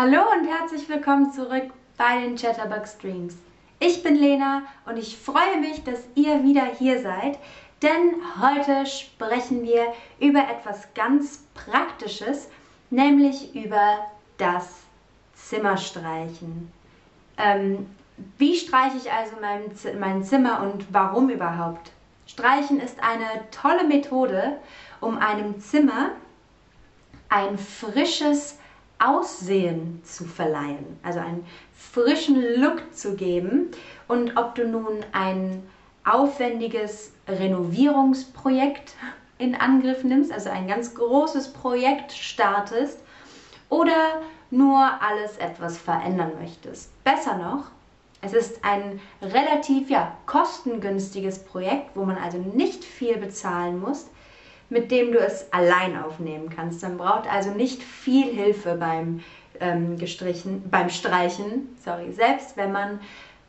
Hallo und herzlich willkommen zurück bei den Chatterbug Streams. Ich bin Lena und ich freue mich, dass ihr wieder hier seid, denn heute sprechen wir über etwas ganz Praktisches, nämlich über das Zimmerstreichen. Ähm, wie streiche ich also mein, mein Zimmer und warum überhaupt? Streichen ist eine tolle Methode, um einem Zimmer ein frisches Aussehen zu verleihen, also einen frischen Look zu geben. Und ob du nun ein aufwendiges Renovierungsprojekt in Angriff nimmst, also ein ganz großes Projekt startest oder nur alles etwas verändern möchtest. Besser noch, es ist ein relativ ja, kostengünstiges Projekt, wo man also nicht viel bezahlen muss, mit dem du es allein aufnehmen kannst. Man braucht also nicht viel Hilfe beim, ähm, gestrichen, beim Streichen, sorry, selbst wenn man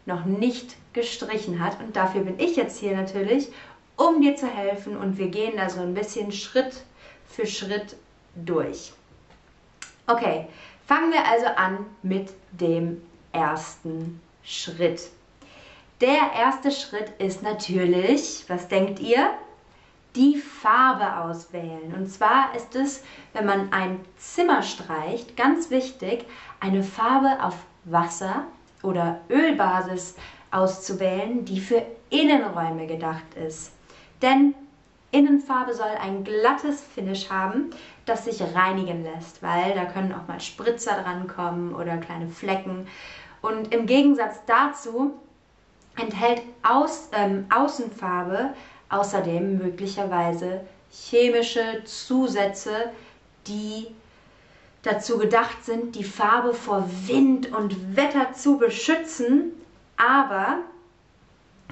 noch nicht gestrichen hat. Und dafür bin ich jetzt hier natürlich, um dir zu helfen. Und wir gehen da so ein bisschen Schritt für Schritt durch. Okay, fangen wir also an mit dem ersten Schritt. Der erste Schritt ist natürlich, was denkt ihr? Die Farbe auswählen. Und zwar ist es, wenn man ein Zimmer streicht, ganz wichtig, eine Farbe auf Wasser oder Ölbasis auszuwählen, die für Innenräume gedacht ist. Denn Innenfarbe soll ein glattes Finish haben, das sich reinigen lässt, weil da können auch mal Spritzer dran kommen oder kleine Flecken. Und im Gegensatz dazu enthält Aus, ähm, Außenfarbe außerdem möglicherweise chemische Zusätze, die dazu gedacht sind, die Farbe vor Wind und Wetter zu beschützen, aber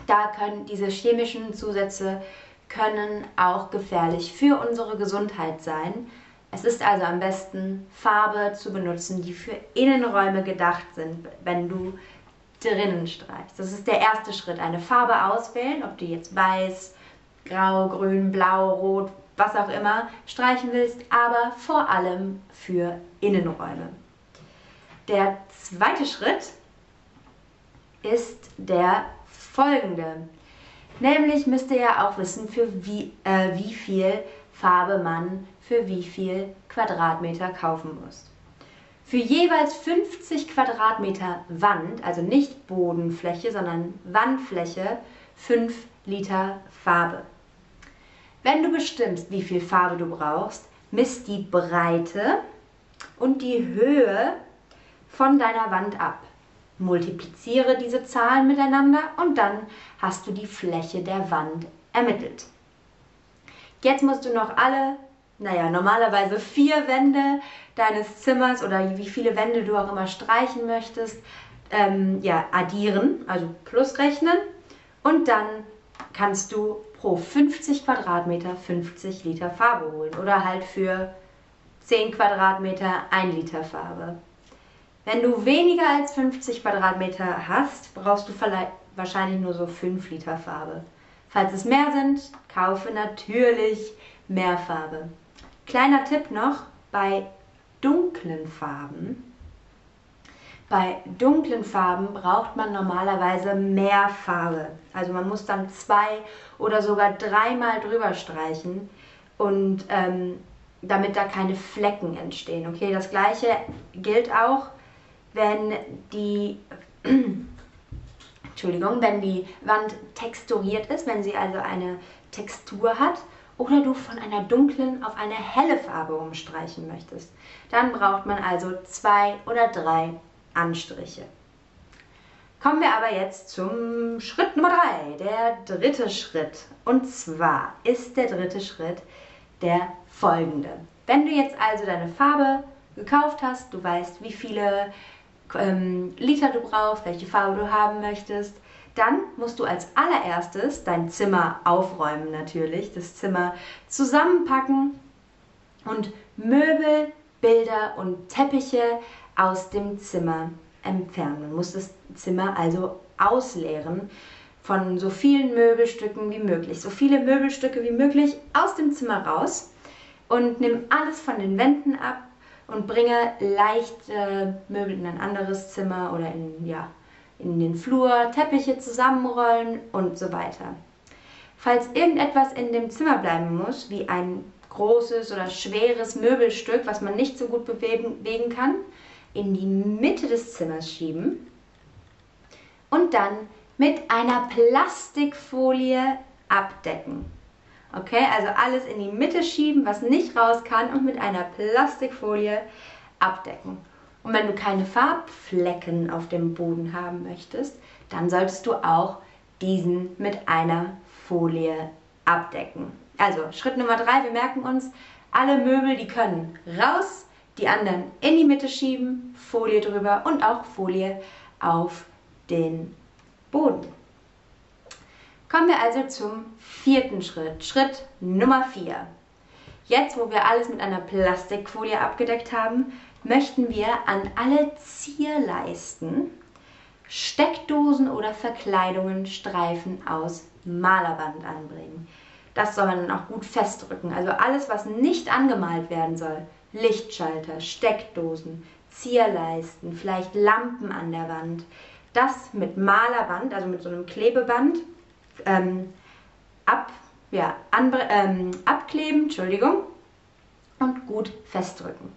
da können diese chemischen Zusätze können auch gefährlich für unsere Gesundheit sein. Es ist also am besten Farbe zu benutzen, die für Innenräume gedacht sind, wenn du drinnen streichst. Das ist der erste Schritt, eine Farbe auswählen, ob du jetzt weiß, grau, grün, blau, rot, was auch immer streichen willst, aber vor allem für Innenräume. Der zweite Schritt ist der folgende. Nämlich müsst ihr ja auch wissen, für wie, äh, wie viel Farbe man für wie viel Quadratmeter kaufen muss. Für jeweils 50 Quadratmeter Wand, also nicht Bodenfläche, sondern Wandfläche, 5 Liter Farbe. Wenn du bestimmst, wie viel Farbe du brauchst, misst die Breite und die Höhe von deiner Wand ab. Multipliziere diese Zahlen miteinander und dann hast du die Fläche der Wand ermittelt. Jetzt musst du noch alle, naja, normalerweise vier Wände deines Zimmers oder wie viele Wände du auch immer streichen möchtest, ähm, ja, addieren, also plus rechnen und dann kannst du pro 50 Quadratmeter 50 Liter Farbe holen oder halt für 10 Quadratmeter 1 Liter Farbe. Wenn du weniger als 50 Quadratmeter hast, brauchst du wahrscheinlich nur so 5 Liter Farbe. Falls es mehr sind, kaufe natürlich mehr Farbe. Kleiner Tipp noch, bei dunklen Farben bei dunklen Farben braucht man normalerweise mehr Farbe. Also man muss dann zwei oder sogar dreimal drüber streichen und ähm, damit da keine Flecken entstehen. Okay, das gleiche gilt auch, wenn die Entschuldigung, wenn die Wand texturiert ist, wenn sie also eine Textur hat oder du von einer dunklen auf eine helle Farbe umstreichen möchtest. Dann braucht man also zwei oder drei Anstriche. Kommen wir aber jetzt zum Schritt Nummer 3, der dritte Schritt. Und zwar ist der dritte Schritt der folgende. Wenn du jetzt also deine Farbe gekauft hast, du weißt, wie viele ähm, Liter du brauchst, welche Farbe du haben möchtest, dann musst du als allererstes dein Zimmer aufräumen natürlich, das Zimmer zusammenpacken und Möbel, Bilder und Teppiche aus dem Zimmer entfernen. Man muss das Zimmer also ausleeren von so vielen Möbelstücken wie möglich. So viele Möbelstücke wie möglich aus dem Zimmer raus und nimm alles von den Wänden ab, und bringe leichte Möbel in ein anderes Zimmer oder in, ja, in den Flur, Teppiche zusammenrollen und so weiter. Falls irgendetwas in dem Zimmer bleiben muss, wie ein großes oder schweres Möbelstück, was man nicht so gut bewegen, bewegen kann, in die Mitte des Zimmers schieben und dann mit einer Plastikfolie abdecken. Okay, also alles in die Mitte schieben, was nicht raus kann und mit einer Plastikfolie abdecken. Und wenn du keine Farbflecken auf dem Boden haben möchtest, dann solltest du auch diesen mit einer Folie abdecken. Also Schritt Nummer drei, wir merken uns, alle Möbel, die können raus, die anderen in die Mitte schieben, Folie drüber und auch Folie auf den Boden. Kommen wir also zum vierten Schritt, Schritt Nummer vier. Jetzt, wo wir alles mit einer Plastikfolie abgedeckt haben, möchten wir an alle Zierleisten Steckdosen oder Verkleidungen Streifen aus Malerband anbringen. Das soll man dann auch gut festdrücken. Also alles, was nicht angemalt werden soll. Lichtschalter, Steckdosen, Zierleisten, vielleicht Lampen an der Wand. Das mit Malerband, also mit so einem Klebeband, ähm, ab, ja, ähm, abkleben, Entschuldigung, und gut festdrücken.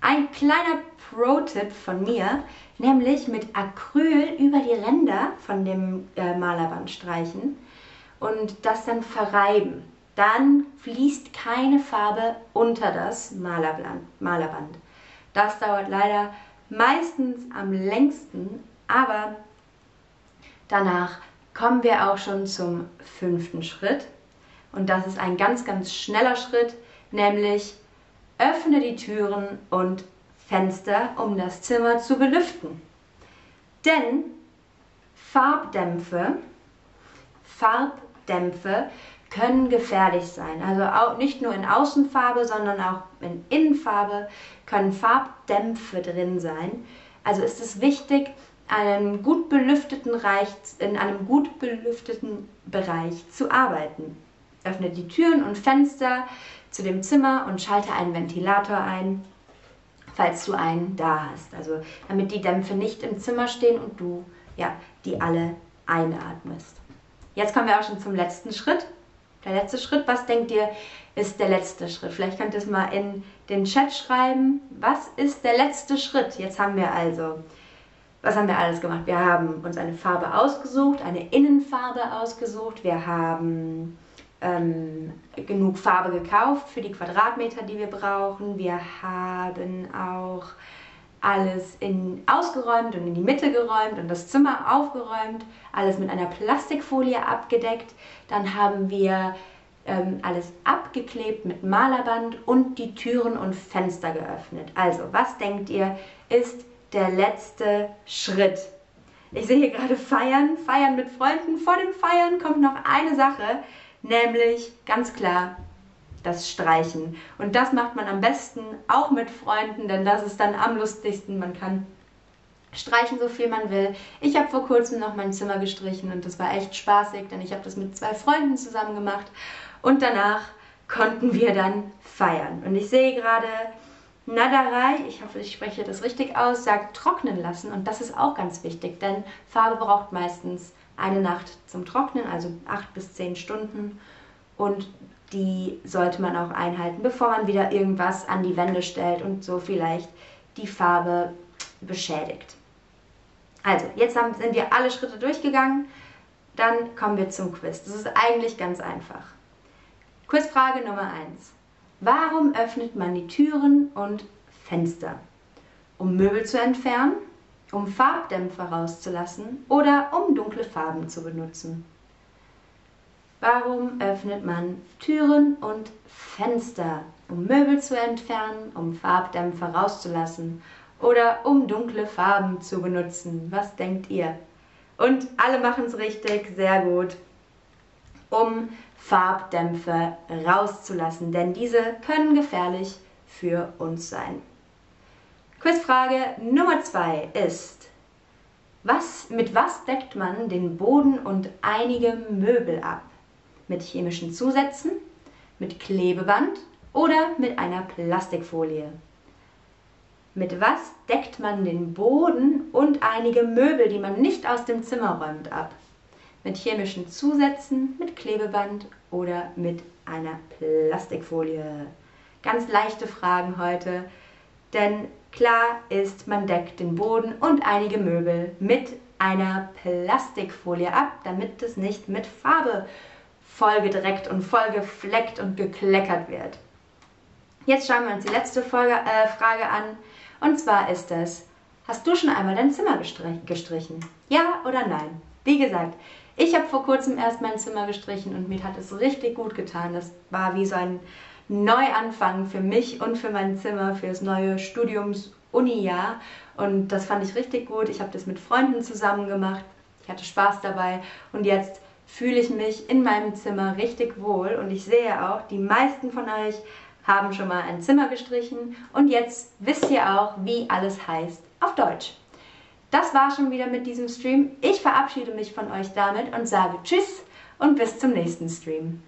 Ein kleiner Pro-Tipp von mir, nämlich mit Acryl über die Ränder von dem äh, Malerband streichen und das dann verreiben. Dann fließt keine Farbe unter das Malerband. Das dauert leider meistens am längsten, aber danach kommen wir auch schon zum fünften Schritt. Und das ist ein ganz, ganz schneller Schritt, nämlich öffne die Türen und Fenster, um das Zimmer zu belüften. Denn Farbdämpfe, Farbdämpfe können gefährlich sein. Also auch nicht nur in Außenfarbe, sondern auch in Innenfarbe können Farbdämpfe drin sein. Also ist es wichtig, einen gut belüfteten Reich, in einem gut belüfteten Bereich zu arbeiten. Öffne die Türen und Fenster zu dem Zimmer und schalte einen Ventilator ein, falls du einen da hast. Also damit die Dämpfe nicht im Zimmer stehen und du ja, die alle einatmest. Jetzt kommen wir auch schon zum letzten Schritt. Der letzte Schritt, was denkt ihr, ist der letzte Schritt? Vielleicht könnt ihr es mal in den Chat schreiben. Was ist der letzte Schritt? Jetzt haben wir also was haben wir alles gemacht? Wir haben uns eine Farbe ausgesucht, eine Innenfarbe ausgesucht. Wir haben ähm, genug Farbe gekauft für die Quadratmeter, die wir brauchen. Wir haben auch alles in, ausgeräumt und in die Mitte geräumt und das Zimmer aufgeräumt, alles mit einer Plastikfolie abgedeckt. Dann haben wir ähm, alles abgeklebt mit Malerband und die Türen und Fenster geöffnet. Also, was denkt ihr, ist der letzte Schritt. Ich sehe hier gerade Feiern, Feiern mit Freunden. Vor dem Feiern kommt noch eine Sache, nämlich ganz klar das Streichen. Und das macht man am besten auch mit Freunden, denn das ist dann am lustigsten. Man kann streichen, so viel man will. Ich habe vor kurzem noch mein Zimmer gestrichen und das war echt spaßig, denn ich habe das mit zwei Freunden zusammen gemacht und danach konnten wir dann feiern. Und ich sehe gerade, Nadarei, ich hoffe, ich spreche das richtig aus, sagt trocknen lassen und das ist auch ganz wichtig, denn Farbe braucht meistens eine Nacht zum Trocknen, also acht bis zehn Stunden und die sollte man auch einhalten, bevor man wieder irgendwas an die Wände stellt und so vielleicht die Farbe beschädigt. Also, jetzt haben, sind wir alle Schritte durchgegangen, dann kommen wir zum Quiz. Das ist eigentlich ganz einfach. Quizfrage Nummer 1. Warum öffnet man die Türen und Fenster? Um Möbel zu entfernen, um Farbdämpfer rauszulassen oder um dunkle Farben zu benutzen? Warum öffnet man Türen und Fenster? Um Möbel zu entfernen, um Farbdämpfer rauszulassen oder um dunkle Farben zu benutzen? Was denkt ihr? Und alle machen es richtig, sehr gut. Um Farbdämpfe rauszulassen, denn diese können gefährlich für uns sein. Quizfrage Nummer 2 ist, was, mit was deckt man den Boden und einige Möbel ab? Mit chemischen Zusätzen, mit Klebeband oder mit einer Plastikfolie? Mit was deckt man den Boden und einige Möbel, die man nicht aus dem Zimmer räumt, ab? Mit chemischen Zusätzen, mit Klebeband oder mit einer Plastikfolie? Ganz leichte Fragen heute, denn klar ist, man deckt den Boden und einige Möbel mit einer Plastikfolie ab, damit es nicht mit Farbe vollgedreckt und vollgefleckt und gekleckert wird. Jetzt schauen wir uns die letzte Folge, äh, Frage an. Und zwar ist es, hast du schon einmal dein Zimmer gestrichen? Ja oder nein? Wie gesagt, ich habe vor kurzem erst mein Zimmer gestrichen und mir hat es richtig gut getan. Das war wie so ein Neuanfang für mich und für mein Zimmer, für das neue Studiums-Uni-Jahr. Und das fand ich richtig gut. Ich habe das mit Freunden zusammen gemacht. Ich hatte Spaß dabei. Und jetzt fühle ich mich in meinem Zimmer richtig wohl. Und ich sehe auch, die meisten von euch haben schon mal ein Zimmer gestrichen und jetzt wisst ihr auch, wie alles heißt auf Deutsch. Das war schon wieder mit diesem Stream. Ich verabschiede mich von euch damit und sage Tschüss und bis zum nächsten Stream.